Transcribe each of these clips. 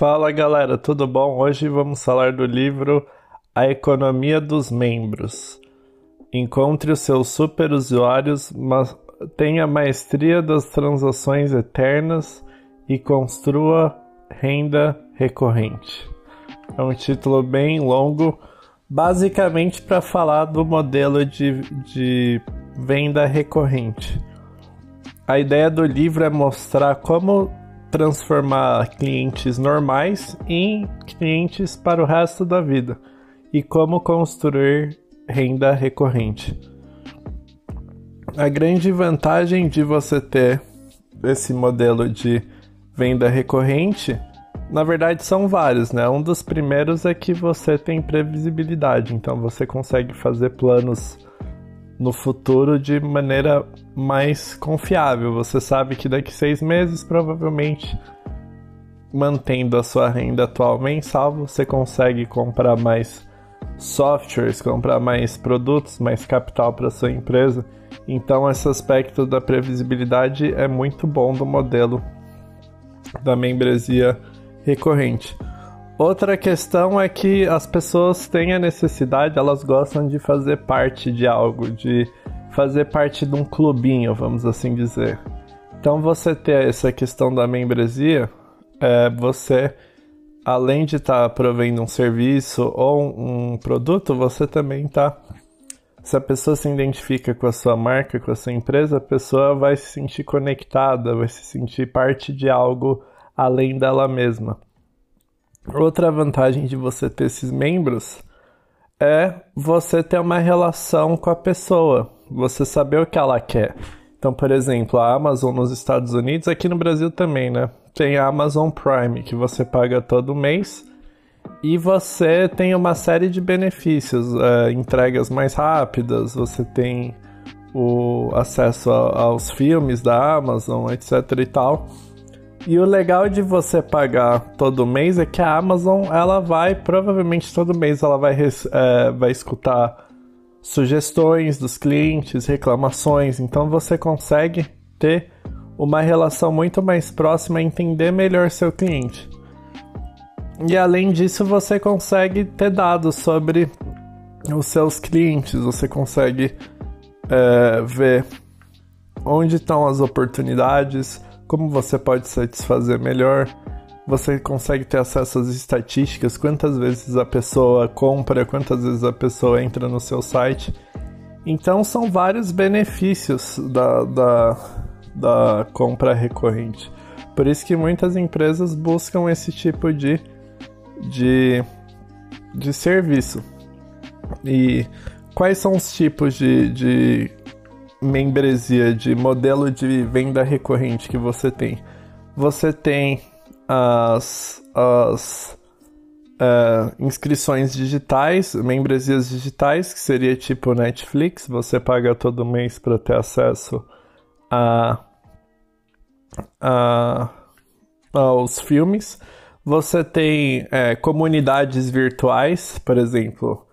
Fala galera, tudo bom? Hoje vamos falar do livro A Economia dos Membros. Encontre os seus superusuários, mas tenha maestria das transações eternas e construa renda recorrente. É um título bem longo, basicamente para falar do modelo de, de venda recorrente. A ideia do livro é mostrar como transformar clientes normais em clientes para o resto da vida e como construir renda recorrente. A grande vantagem de você ter esse modelo de venda recorrente, na verdade são vários, né? Um dos primeiros é que você tem previsibilidade, então você consegue fazer planos no futuro de maneira mais confiável. Você sabe que daqui seis meses, provavelmente, mantendo a sua renda atual mensal, você consegue comprar mais softwares, comprar mais produtos, mais capital para sua empresa. Então, esse aspecto da previsibilidade é muito bom do modelo da membresia recorrente. Outra questão é que as pessoas têm a necessidade, elas gostam de fazer parte de algo, de fazer parte de um clubinho, vamos assim dizer. Então você ter essa questão da membresia, é, você além de estar tá provendo um serviço ou um produto, você também está se a pessoa se identifica com a sua marca, com a sua empresa, a pessoa vai se sentir conectada, vai se sentir parte de algo além dela mesma. Outra vantagem de você ter esses membros é você ter uma relação com a pessoa, você saber o que ela quer. Então, por exemplo, a Amazon nos Estados Unidos, aqui no Brasil também, né? Tem a Amazon Prime, que você paga todo mês e você tem uma série de benefícios, é, entregas mais rápidas, você tem o acesso a, aos filmes da Amazon, etc e tal. E o legal de você pagar todo mês é que a Amazon, ela vai, provavelmente todo mês, ela vai, é, vai escutar sugestões dos clientes, reclamações, então você consegue ter uma relação muito mais próxima entender melhor seu cliente. E além disso, você consegue ter dados sobre os seus clientes, você consegue é, ver onde estão as oportunidades, como você pode satisfazer melhor. Você consegue ter acesso às estatísticas, quantas vezes a pessoa compra, quantas vezes a pessoa entra no seu site. Então são vários benefícios da, da, da compra recorrente. Por isso que muitas empresas buscam esse tipo de, de, de serviço. E quais são os tipos de, de membresia, de modelo de venda recorrente que você tem. Você tem as, as uh, inscrições digitais, membresias digitais, que seria tipo Netflix, você paga todo mês para ter acesso a, a, aos filmes. Você tem é, comunidades virtuais, por exemplo,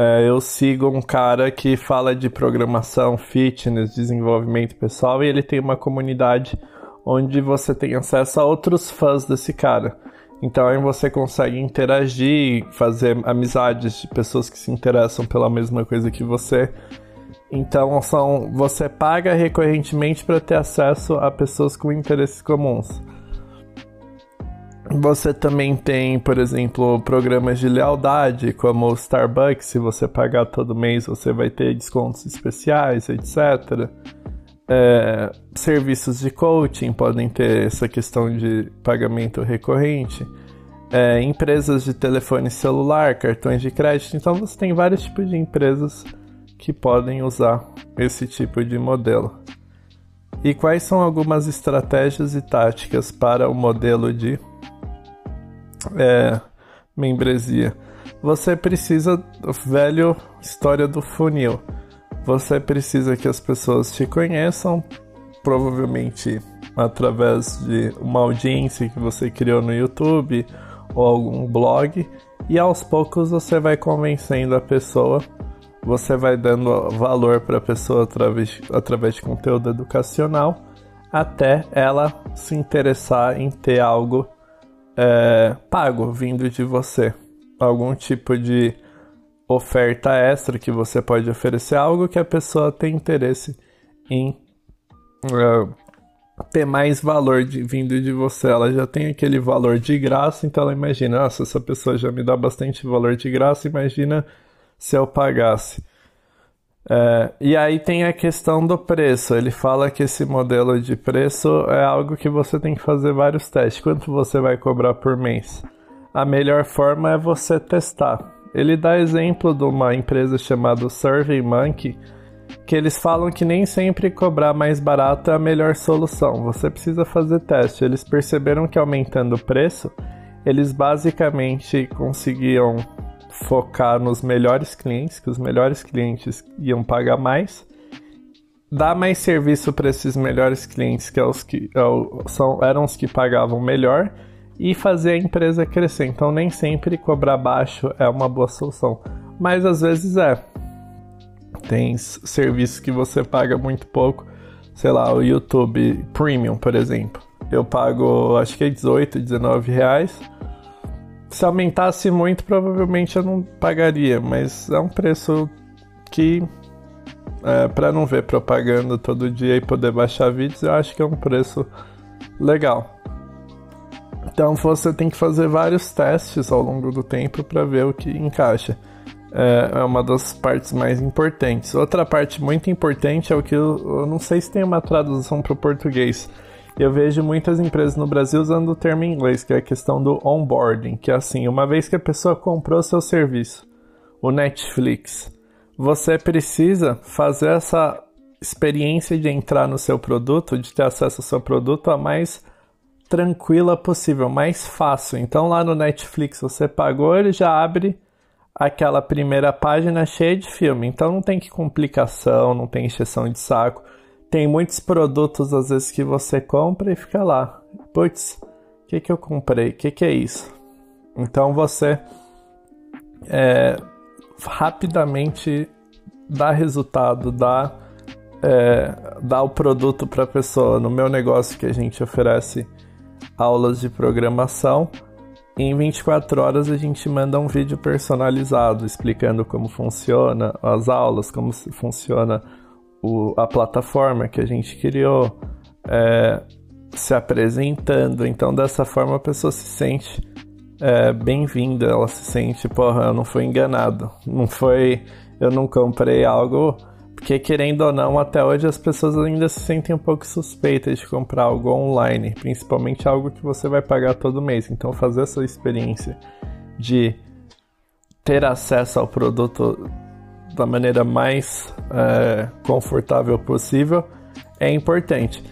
é, eu sigo um cara que fala de programação, fitness, desenvolvimento pessoal e ele tem uma comunidade onde você tem acesso a outros fãs desse cara. Então aí você consegue interagir, fazer amizades de pessoas que se interessam pela mesma coisa que você. Então são, você paga recorrentemente para ter acesso a pessoas com interesses comuns. Você também tem, por exemplo, programas de lealdade, como o Starbucks, se você pagar todo mês você vai ter descontos especiais, etc. É, serviços de coaching podem ter essa questão de pagamento recorrente. É, empresas de telefone celular, cartões de crédito. Então você tem vários tipos de empresas que podem usar esse tipo de modelo. E quais são algumas estratégias e táticas para o modelo de é, membresia. Você precisa, velho história do funil. Você precisa que as pessoas te conheçam, provavelmente através de uma audiência que você criou no YouTube ou algum blog, e aos poucos você vai convencendo a pessoa, você vai dando valor para a pessoa através, através de conteúdo educacional, até ela se interessar em ter algo é, pago vindo de você. Algum tipo de oferta extra que você pode oferecer, algo que a pessoa tem interesse em uh, ter mais valor de, vindo de você. Ela já tem aquele valor de graça, então ela imagina, nossa, essa pessoa já me dá bastante valor de graça, imagina se eu pagasse. É, e aí tem a questão do preço. Ele fala que esse modelo de preço é algo que você tem que fazer vários testes. Quanto você vai cobrar por mês? A melhor forma é você testar. Ele dá exemplo de uma empresa chamada SurveyMonkey, que eles falam que nem sempre cobrar mais barato é a melhor solução. Você precisa fazer teste. Eles perceberam que aumentando o preço, eles basicamente conseguiam focar nos melhores clientes, que os melhores clientes iam pagar mais, dar mais serviço para esses melhores clientes, que, é os que é são, eram os que pagavam melhor, e fazer a empresa crescer. Então, nem sempre cobrar baixo é uma boa solução, mas às vezes é. Tem serviços que você paga muito pouco, sei lá, o YouTube Premium, por exemplo. Eu pago acho que é 18, 19 reais se aumentasse muito, provavelmente eu não pagaria, mas é um preço que, é, para não ver propaganda todo dia e poder baixar vídeos, eu acho que é um preço legal. Então você tem que fazer vários testes ao longo do tempo para ver o que encaixa. É, é uma das partes mais importantes. Outra parte muito importante é o que eu, eu não sei se tem uma tradução para o português eu vejo muitas empresas no Brasil usando o termo em inglês, que é a questão do onboarding, que é assim, uma vez que a pessoa comprou seu serviço, o Netflix, você precisa fazer essa experiência de entrar no seu produto, de ter acesso ao seu produto a mais tranquila possível, mais fácil. Então lá no Netflix você pagou, ele já abre aquela primeira página cheia de filme. Então não tem que complicação, não tem encheção de saco tem muitos produtos às vezes que você compra e fica lá. Putz, o que, que eu comprei? O que, que é isso? Então você é, rapidamente dá resultado, dá, é, dá o produto para a pessoa. No meu negócio que a gente oferece aulas de programação, em 24 horas a gente manda um vídeo personalizado explicando como funciona as aulas, como funciona o, a plataforma que a gente criou, é, se apresentando. Então, dessa forma, a pessoa se sente é, bem-vinda, ela se sente, porra, eu não fui enganado, não foi, eu não comprei algo. Porque, querendo ou não, até hoje as pessoas ainda se sentem um pouco suspeitas de comprar algo online, principalmente algo que você vai pagar todo mês. Então, fazer essa experiência de ter acesso ao produto da maneira mais é, confortável possível é importante.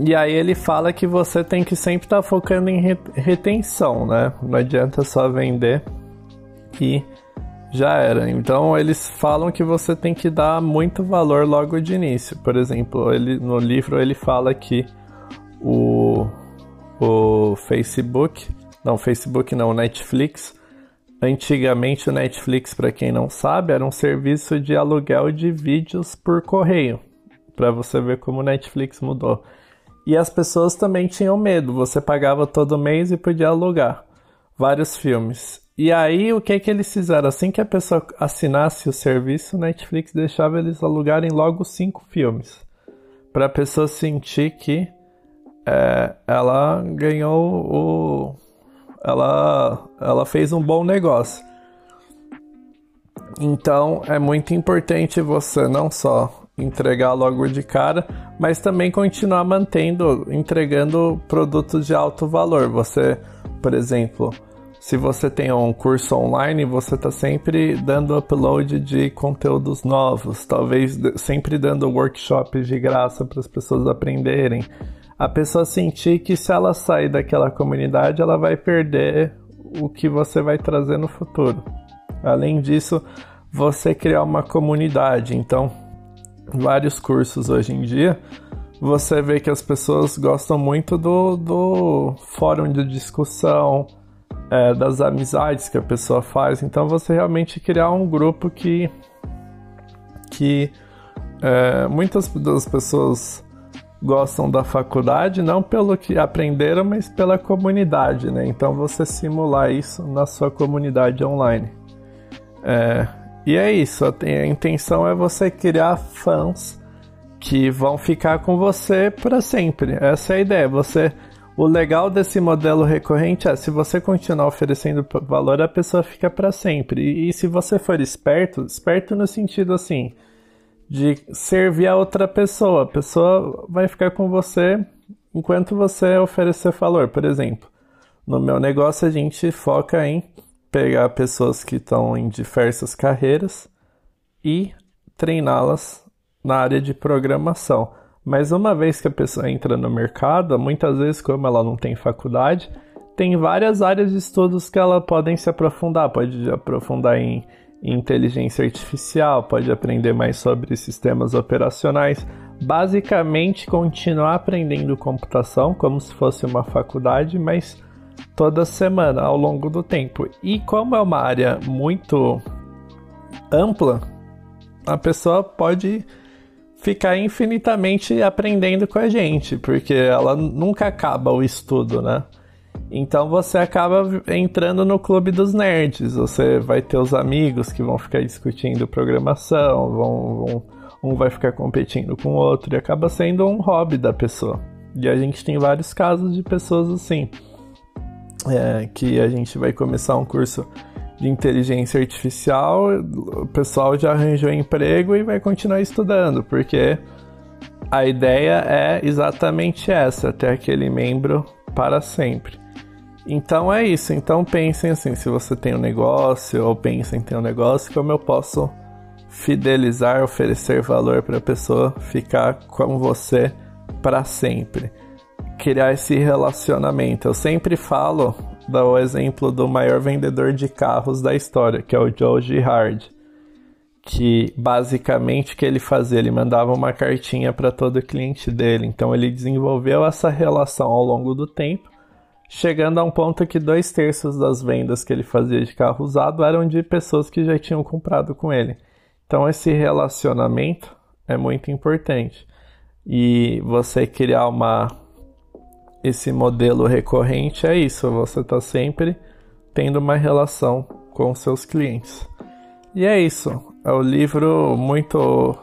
E aí ele fala que você tem que sempre estar tá focando em retenção, né? Não adianta só vender e já era. Então eles falam que você tem que dar muito valor logo de início. Por exemplo, ele no livro ele fala que o o Facebook, não, Facebook não, Netflix Antigamente o Netflix, para quem não sabe, era um serviço de aluguel de vídeos por correio, para você ver como o Netflix mudou. E as pessoas também tinham medo, você pagava todo mês e podia alugar vários filmes. E aí o que que eles fizeram? Assim que a pessoa assinasse o serviço, o Netflix deixava eles alugarem logo cinco filmes, para a pessoa sentir que é, ela ganhou o ela, ela fez um bom negócio. Então é muito importante você não só entregar logo de cara, mas também continuar mantendo, entregando produtos de alto valor. Você, por exemplo, se você tem um curso online, você está sempre dando upload de conteúdos novos, talvez sempre dando workshops de graça para as pessoas aprenderem a pessoa sentir que se ela sair daquela comunidade, ela vai perder o que você vai trazer no futuro. Além disso, você criar uma comunidade. Então, vários cursos hoje em dia, você vê que as pessoas gostam muito do, do fórum de discussão, é, das amizades que a pessoa faz. Então, você realmente criar um grupo que, que é, muitas das pessoas gostam da faculdade, não pelo que aprenderam, mas pela comunidade, né? Então você simular isso na sua comunidade online. É, e é isso, a, intenção é você criar fãs que vão ficar com você para sempre. Essa é a ideia. Você, o legal desse modelo recorrente é se você continuar oferecendo valor, a pessoa fica para sempre. E, e se você for esperto, esperto no sentido assim de servir a outra pessoa. A pessoa vai ficar com você enquanto você oferecer valor. Por exemplo, no meu negócio a gente foca em pegar pessoas que estão em diversas carreiras e treiná-las na área de programação. Mas uma vez que a pessoa entra no mercado, muitas vezes, como ela não tem faculdade, tem várias áreas de estudos que ela podem se aprofundar. Pode aprofundar em inteligência artificial, pode aprender mais sobre sistemas operacionais. Basicamente, continuar aprendendo computação como se fosse uma faculdade, mas toda semana ao longo do tempo. E como é uma área muito ampla, a pessoa pode ficar infinitamente aprendendo com a gente, porque ela nunca acaba o estudo, né? Então você acaba entrando no clube dos nerds. Você vai ter os amigos que vão ficar discutindo programação, vão, vão, um vai ficar competindo com o outro e acaba sendo um hobby da pessoa. E a gente tem vários casos de pessoas assim, é, que a gente vai começar um curso de inteligência artificial, o pessoal já arranjou emprego e vai continuar estudando, porque a ideia é exatamente essa, ter aquele membro para sempre. Então é isso. Então pensem assim, se você tem um negócio ou pensem em ter um negócio, como eu posso fidelizar, oferecer valor para a pessoa ficar com você para sempre. Criar esse relacionamento. Eu sempre falo do exemplo do maior vendedor de carros da história, que é o Joe Girard. Que basicamente o que ele fazia? Ele mandava uma cartinha para todo cliente dele. Então ele desenvolveu essa relação ao longo do tempo chegando a um ponto que dois terços das vendas que ele fazia de carro usado eram de pessoas que já tinham comprado com ele. Então esse relacionamento é muito importante. E você criar uma esse modelo recorrente é isso, você está sempre tendo uma relação com seus clientes. E é isso. É o um livro muito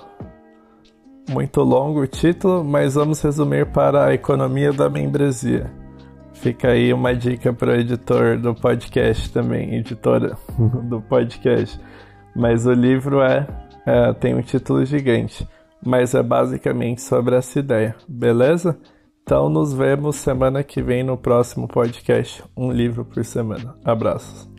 muito longo o título, mas vamos resumir para a economia da membresia. Fica aí uma dica para o editor do podcast também, editora do podcast. Mas o livro é, é, tem um título gigante, mas é basicamente sobre essa ideia, beleza? Então nos vemos semana que vem no próximo podcast, um livro por semana. Abraços.